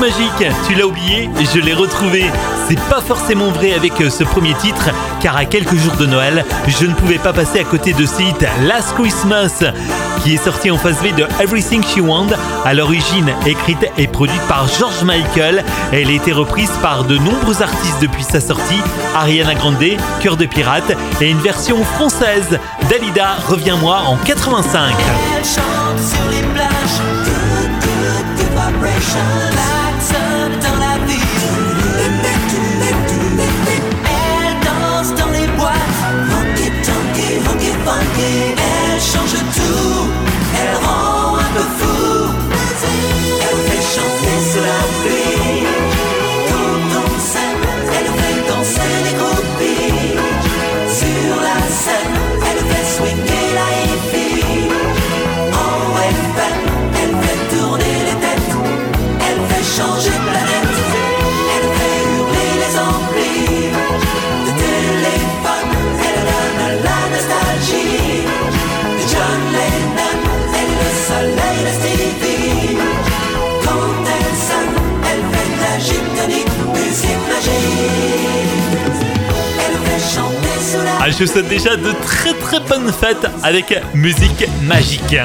Magique, tu l'as oublié, je l'ai retrouvé. C'est pas forcément vrai avec euh, ce premier titre, car à quelques jours de Noël, je ne pouvais pas passer à côté de ce hit Last Christmas, qui est sorti en phase B de Everything She Want, à l'origine écrite et produite par George Michael. Elle a été reprise par de nombreux artistes depuis sa sortie, Ariana Grande, Cœur de Pirate, et une version française, Dalida, Reviens-moi en 85. Elle je souhaite déjà de très très bonnes fêtes avec musique magique.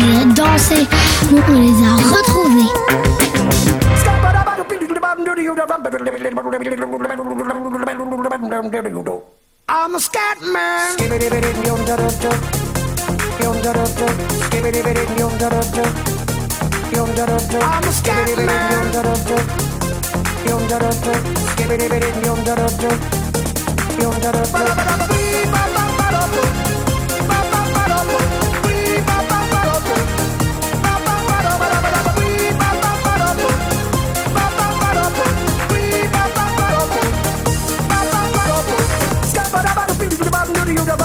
Nous on les a retrouvés. I'm a scat man. I'm a scat man.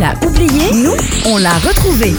Tu l'as oublié Nous, on l'a retrouvé.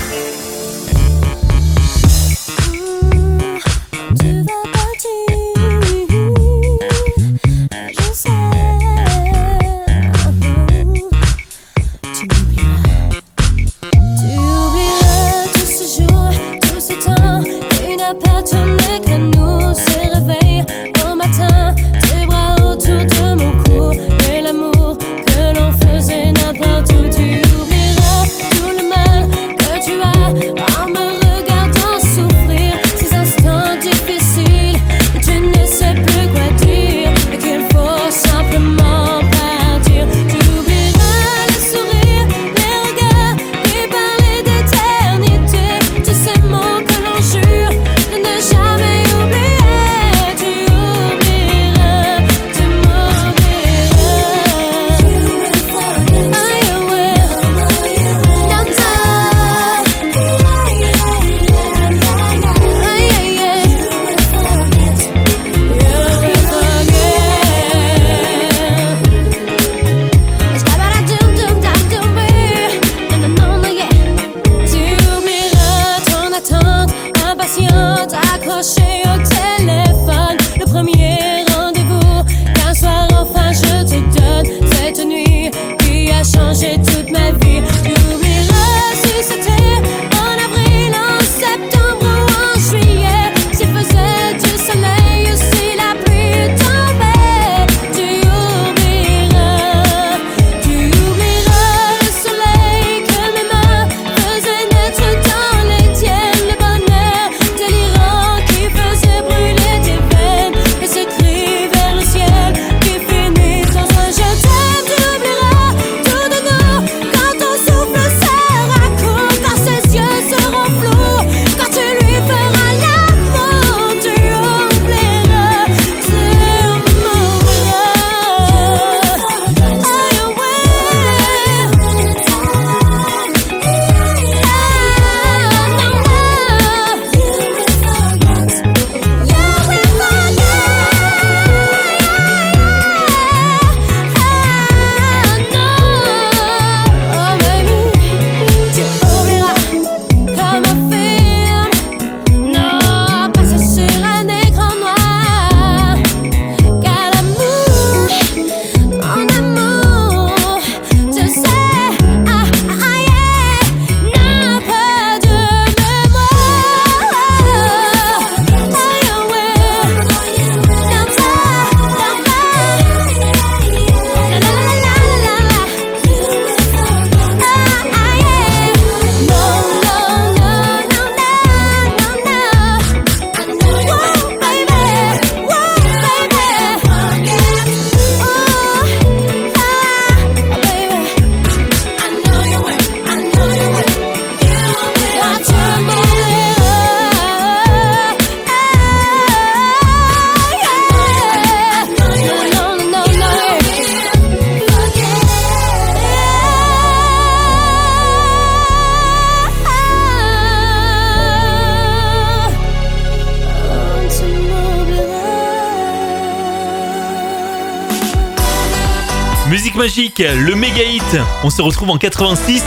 le méga hit. On se retrouve en 86.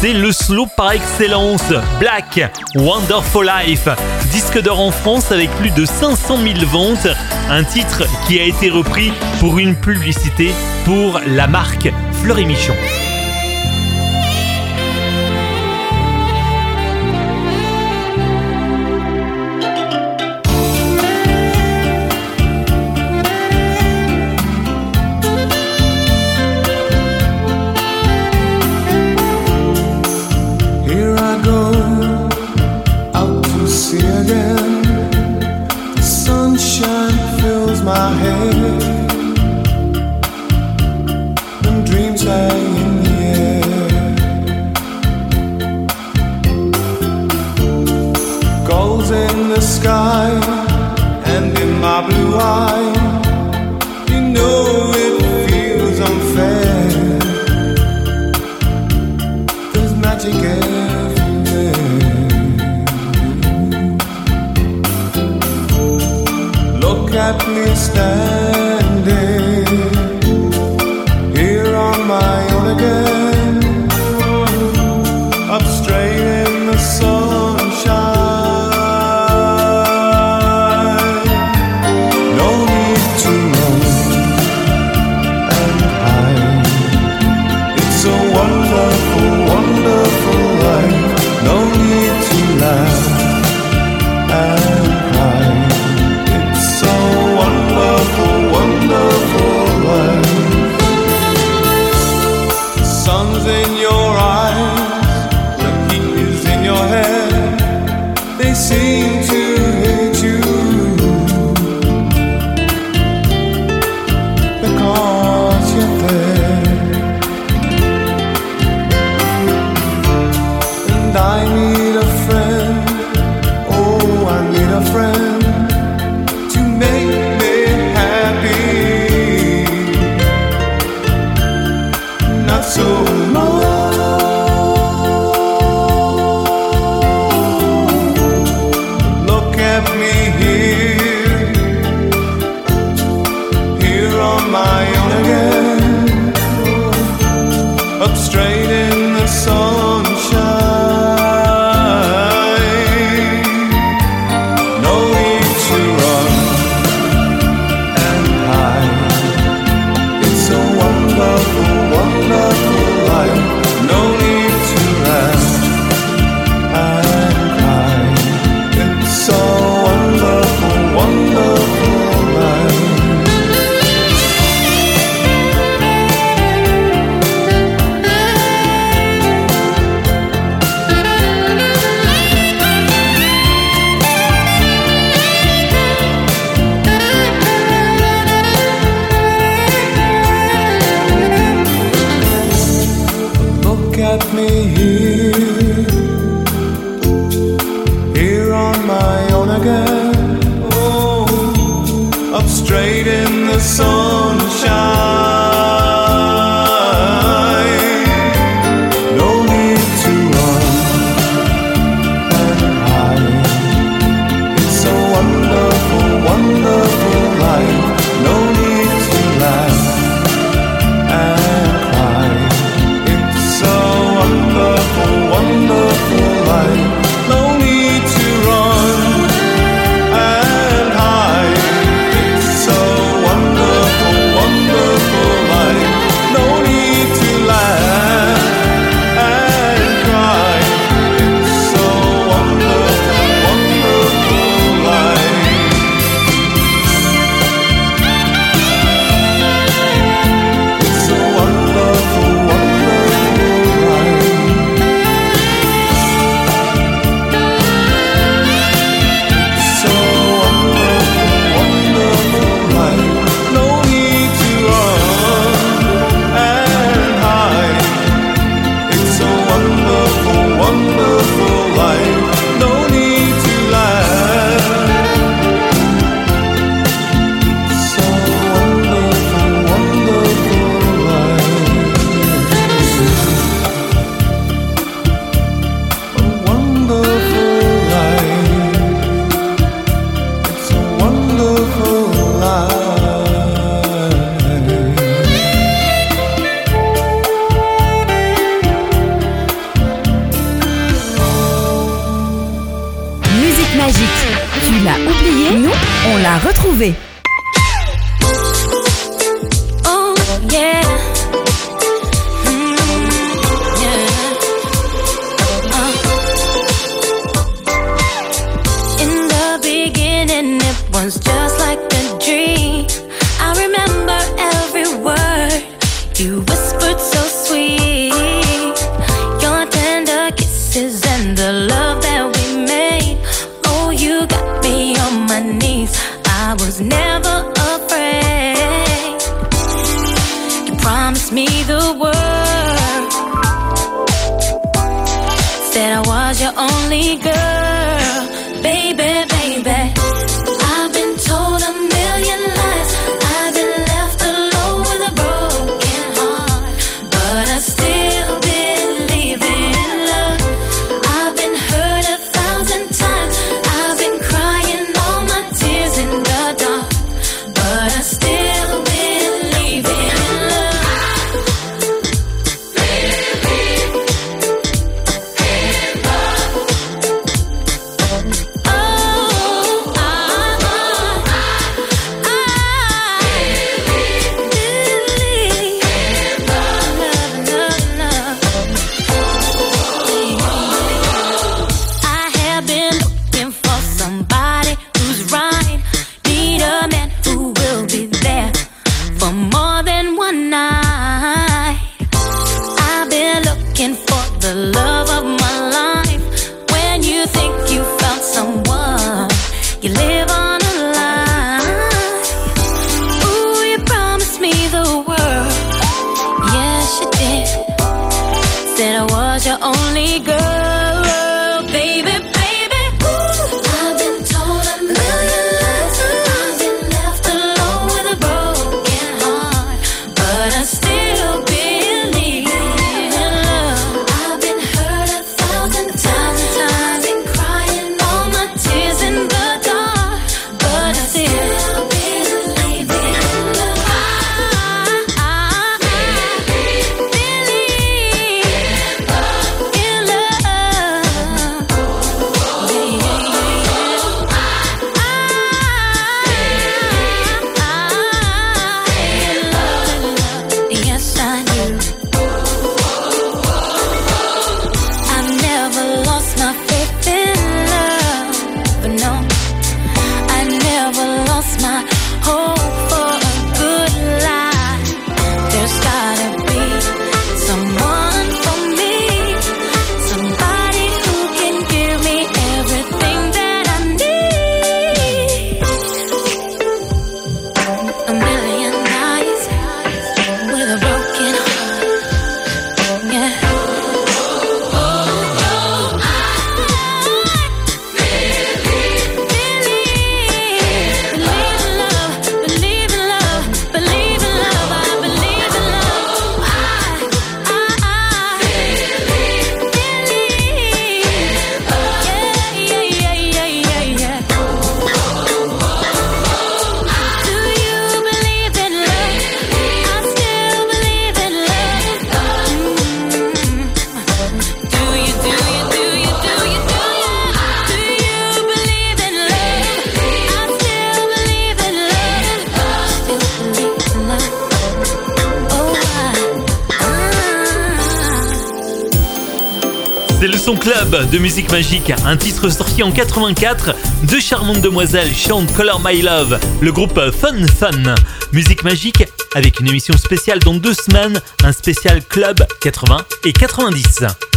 C'est le slow par excellence. Black, Wonderful Life. Disque d'or en France avec plus de 500 000 ventes. Un titre qui a été repris pour une publicité pour la marque Fleury Michon. de musique magique, un titre sorti en 84, deux charmantes demoiselles chantent Color My Love, le groupe Fun Fun. Musique magique avec une émission spéciale dans deux semaines, un spécial club 80 et 90.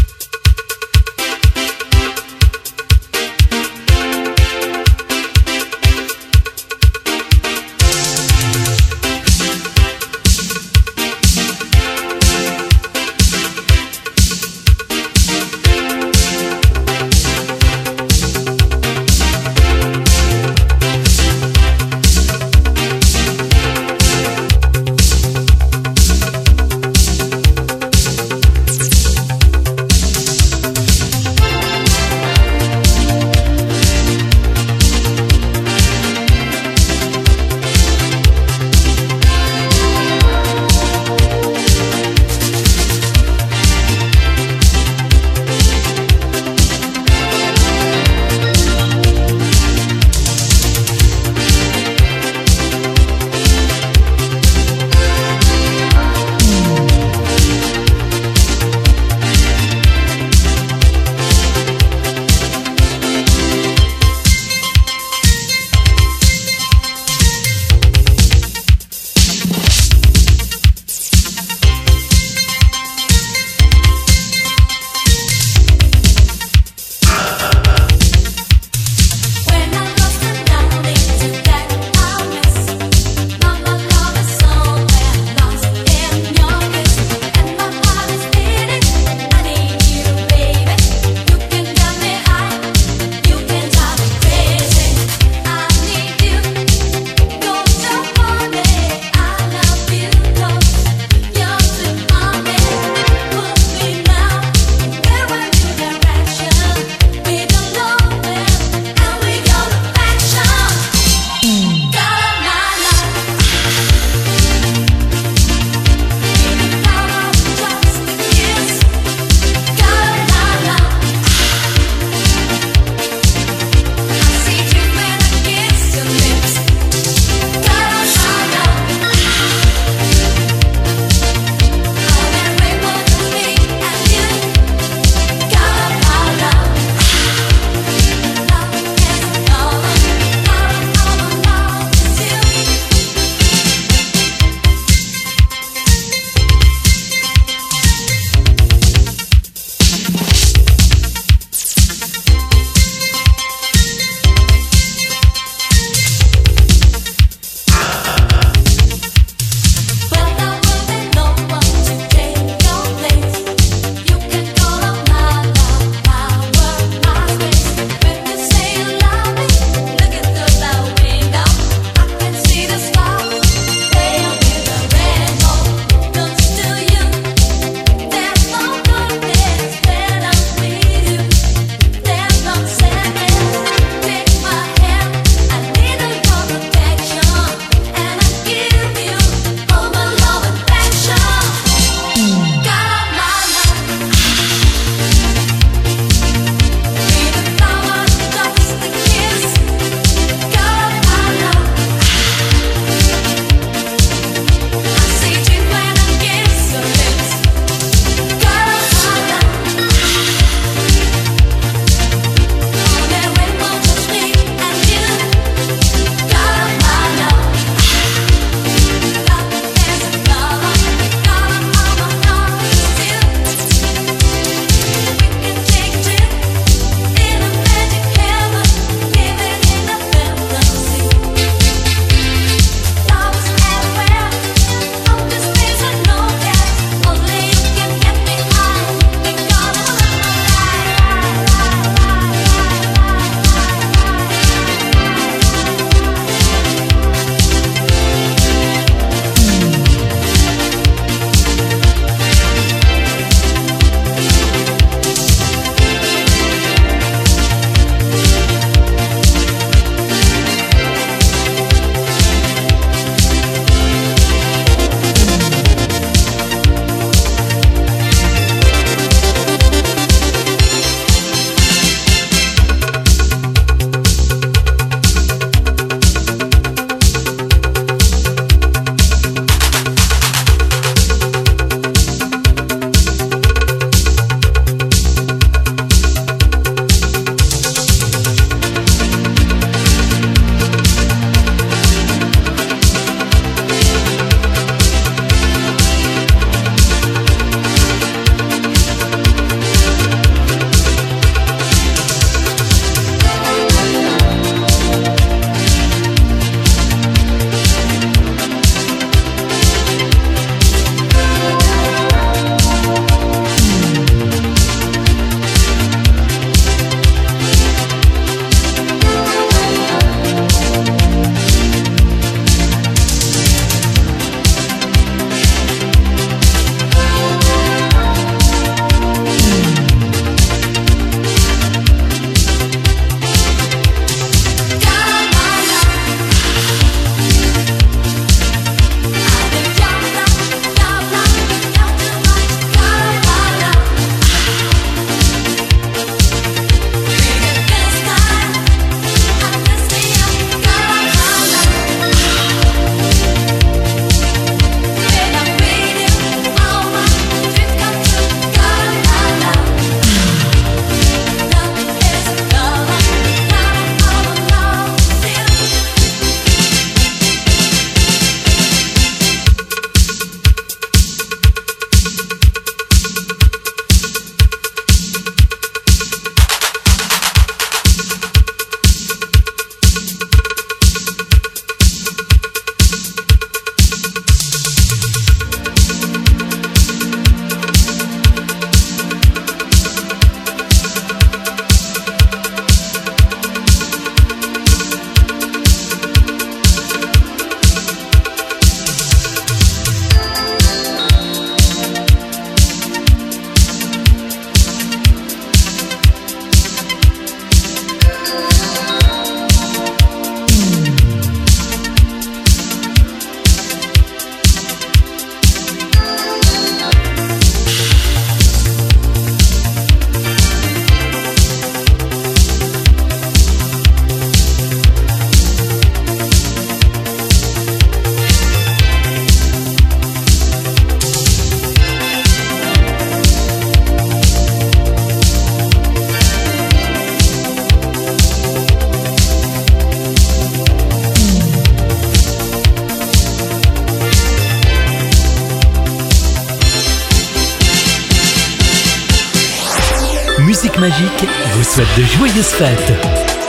Souhaite de joyeuses fêtes.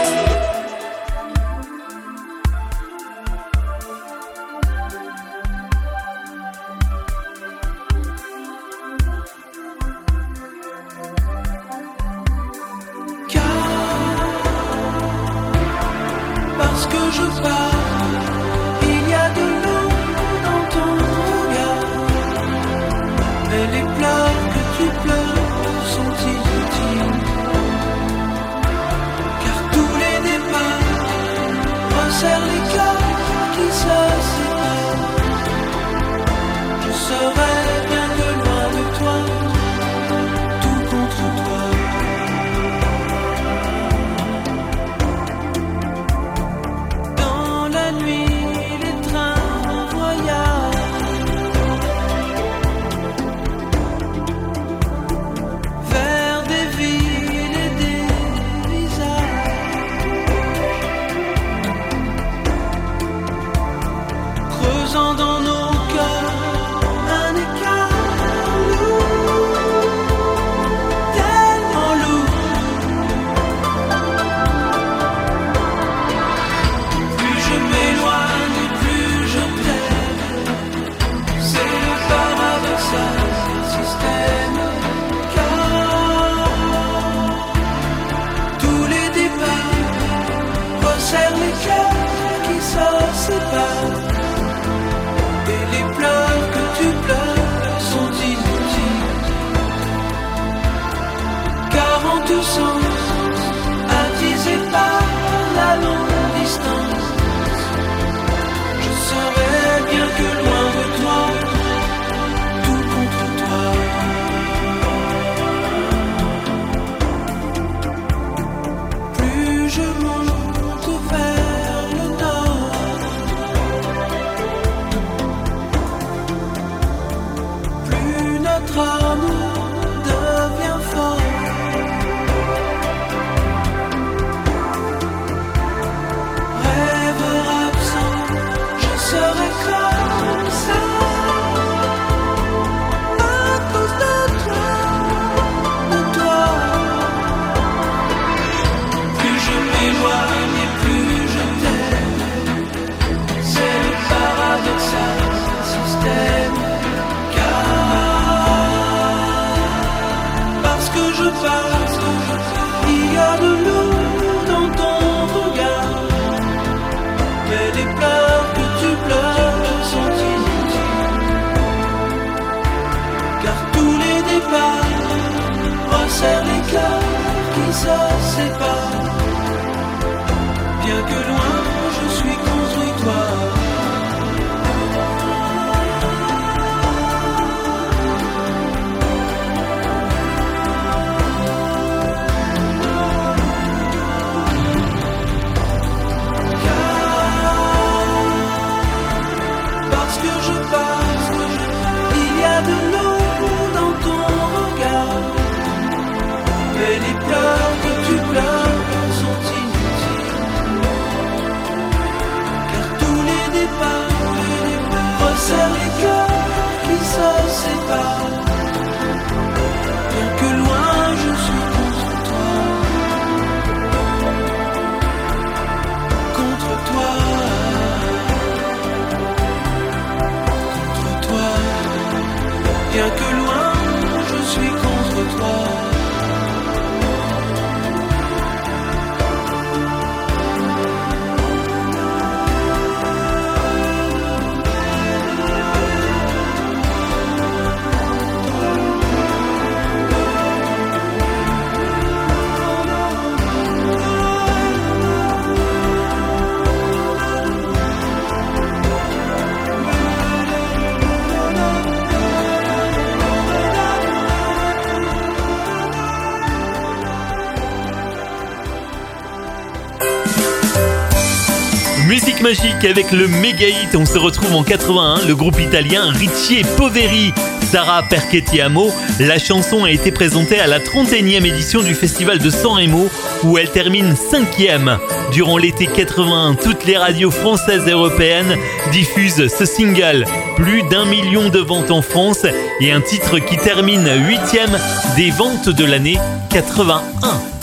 magique avec le méga hit. On se retrouve en 81, le groupe italien Ricci e Poveri. Sara Perchettiamo. La chanson a été présentée à la 31e édition du festival de San Remo où elle termine 5e. Durant l'été 81, toutes les radios françaises et européennes diffusent ce single. Plus d'un million de ventes en France et un titre qui termine 8e des ventes de l'année 81.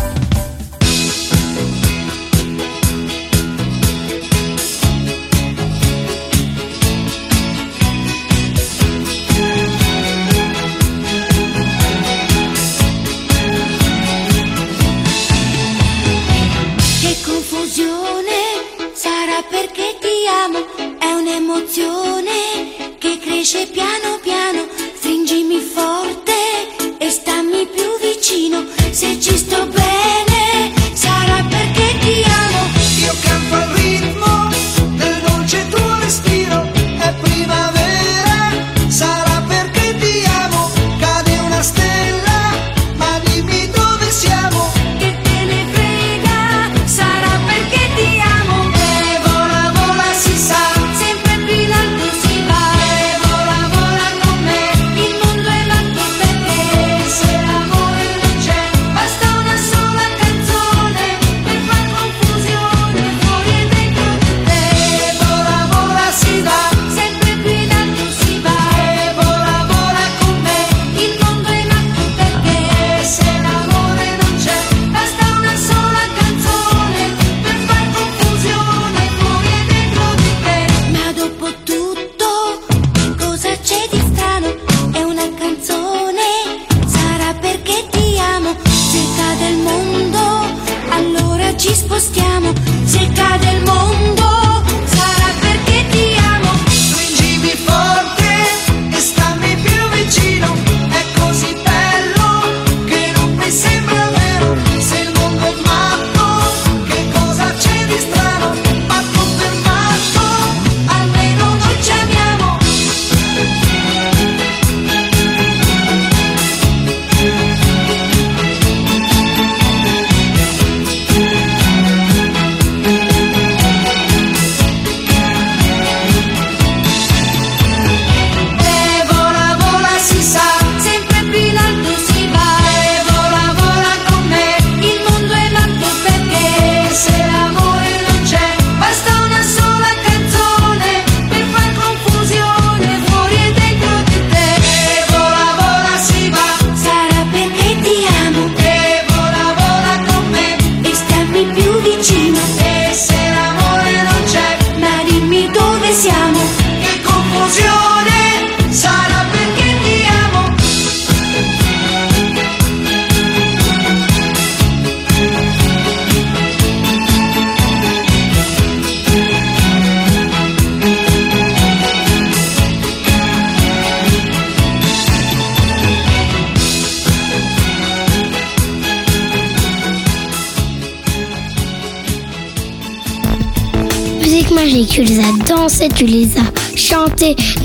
dice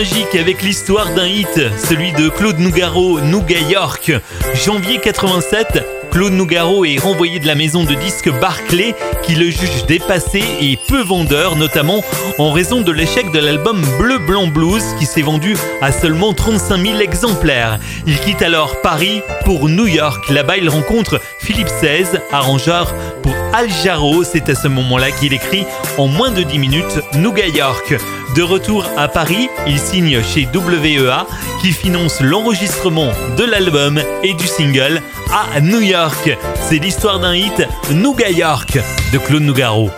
magique avec l'histoire d'un hit, celui de Claude Nougaro, Nougat York. Janvier 87, Claude Nougaro est renvoyé de la maison de disques Barclay qui le juge dépassé et peu vendeur, notamment en raison de l'échec de l'album Bleu Blanc Blues qui s'est vendu à seulement 35 000 exemplaires. Il quitte alors Paris pour New York. Là-bas, il rencontre Philippe XVI, arrangeur pour Al Jarreau. C'est à ce moment-là qu'il écrit en moins de 10 minutes Nougat York. De retour à Paris, il signe chez WEA qui finance l'enregistrement de l'album et du single à New York. C'est l'histoire d'un hit Nougat York de Claude Nougaro.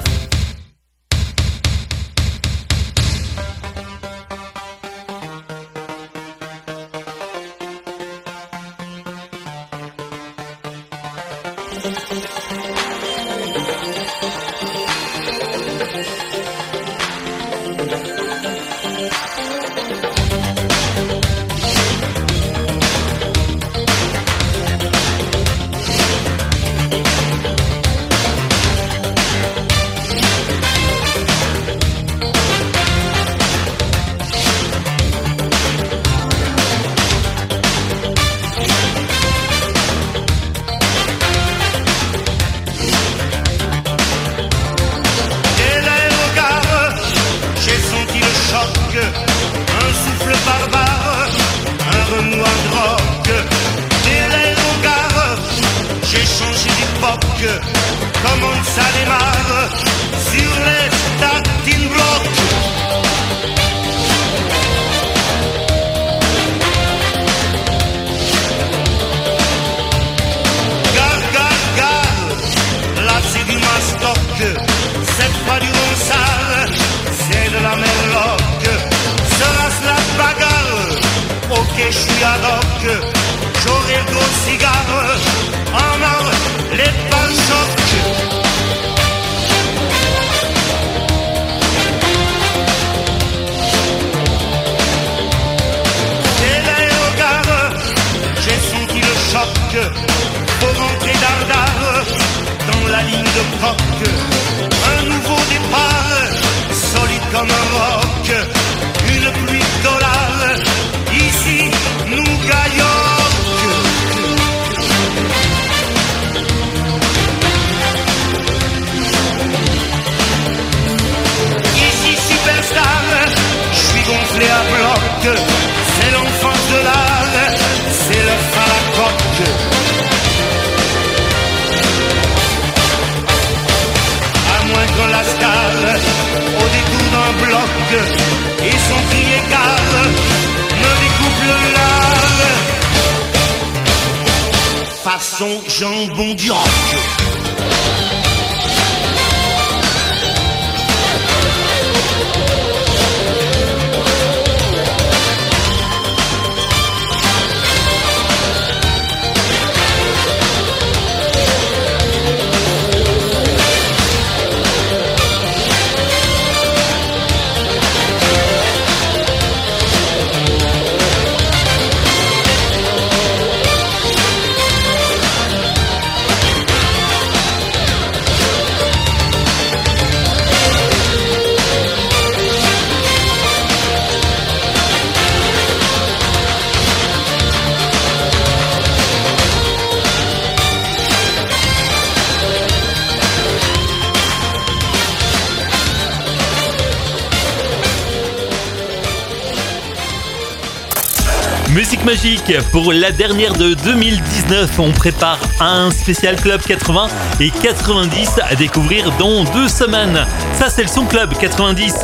Pour la dernière de 2019. On prépare un spécial Club 80 et 90 à découvrir dans deux semaines. Ça, c'est le son Club 90.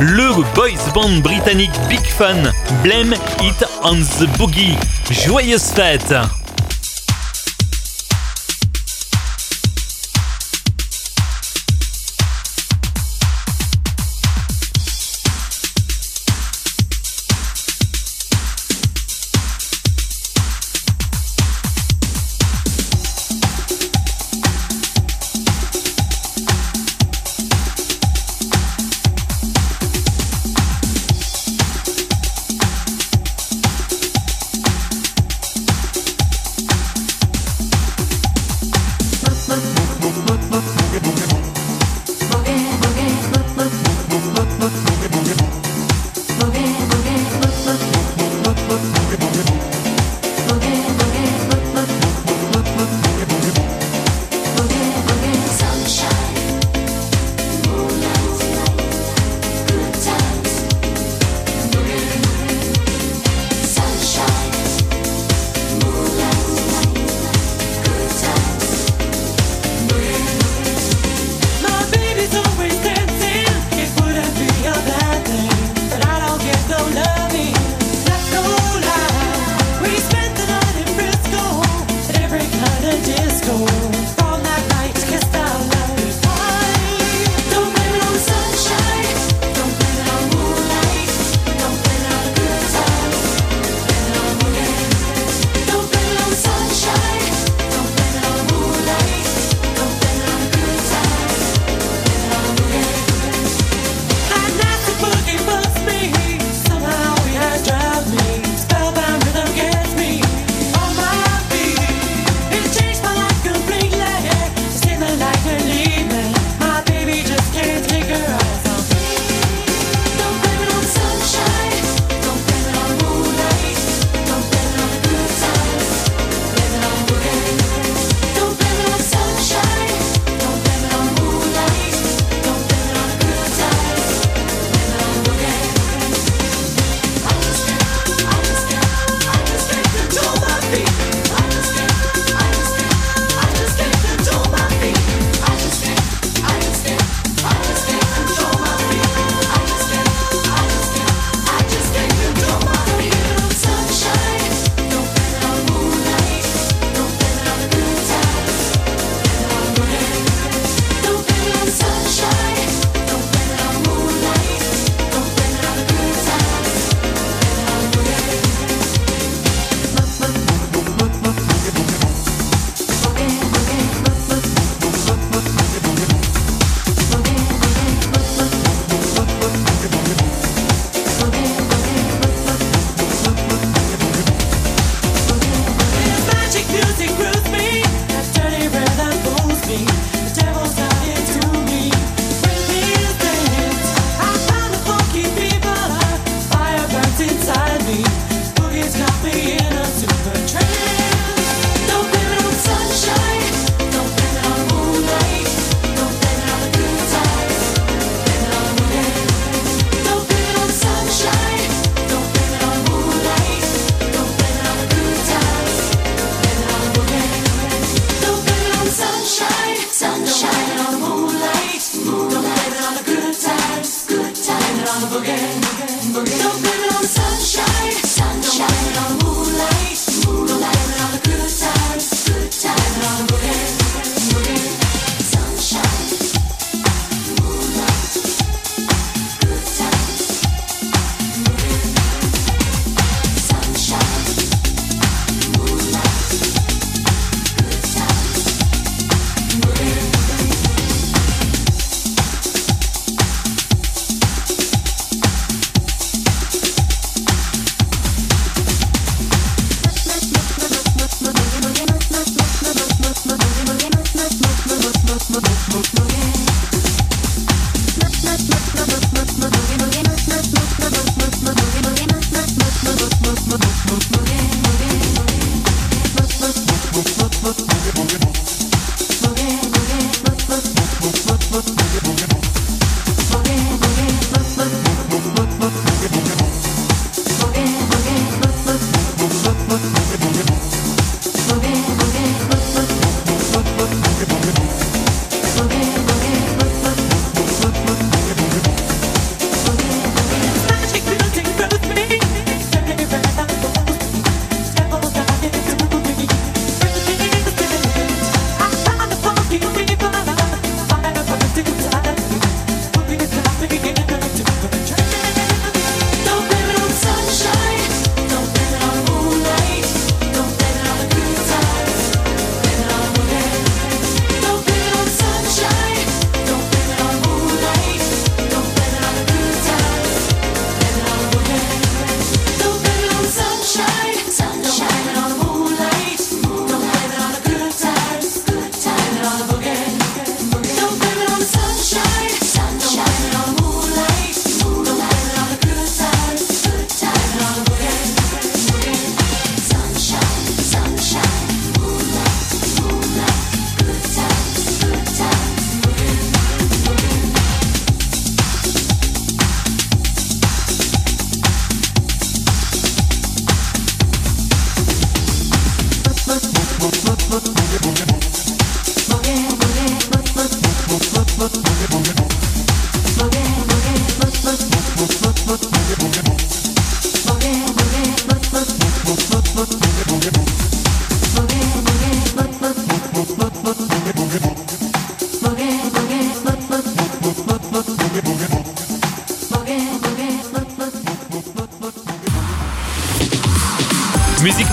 Le boys band britannique Big Fun. Blame It on the Boogie. Joyeuse fête!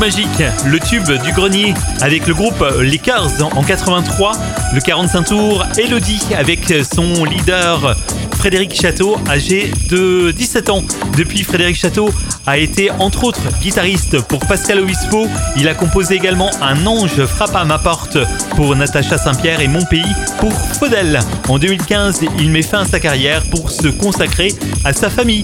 Le tube du grenier avec le groupe Les Cars en 83, le 45 tours, Elodie avec son leader Frédéric Château, âgé de 17 ans. Depuis, Frédéric Château a été entre autres guitariste pour Pascal Obispo. Il a composé également Un ange frappe à ma porte pour Natacha Saint-Pierre et Mon pays pour Faudel. En 2015, il met fin à sa carrière pour se consacrer à sa famille.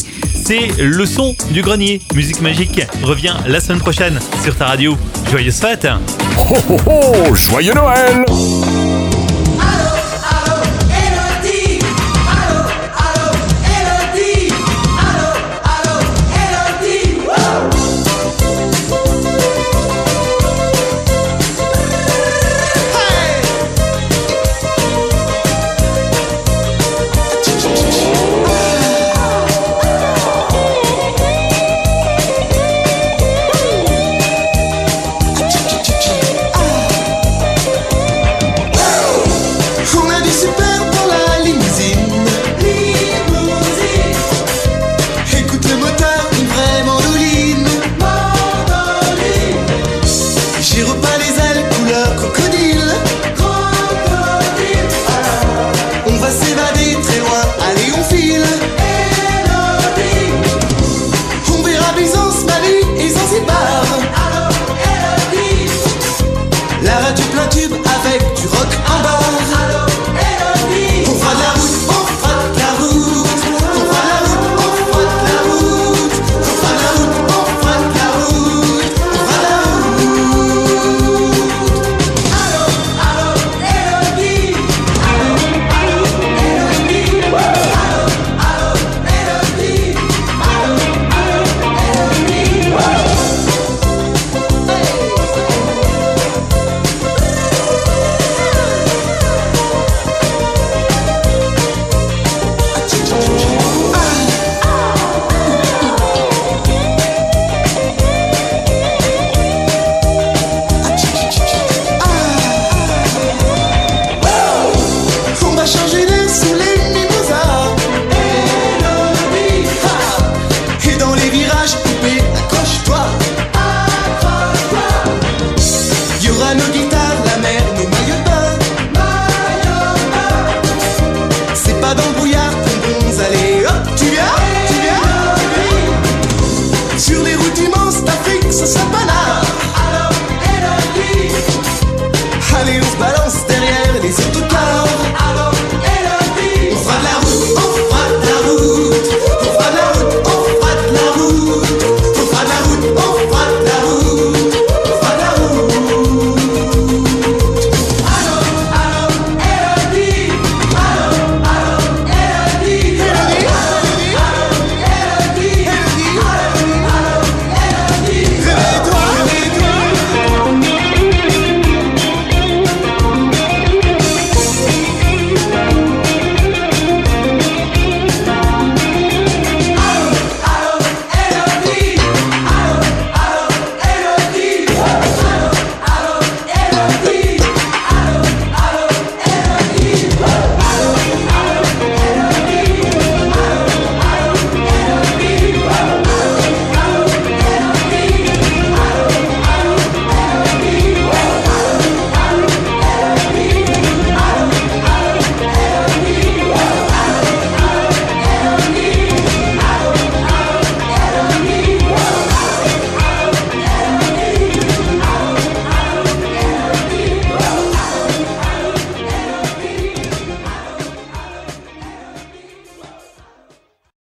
C'est le son du grenier. Musique magique revient la semaine prochaine sur ta radio. Joyeuse fête Oh oh oh Joyeux Noël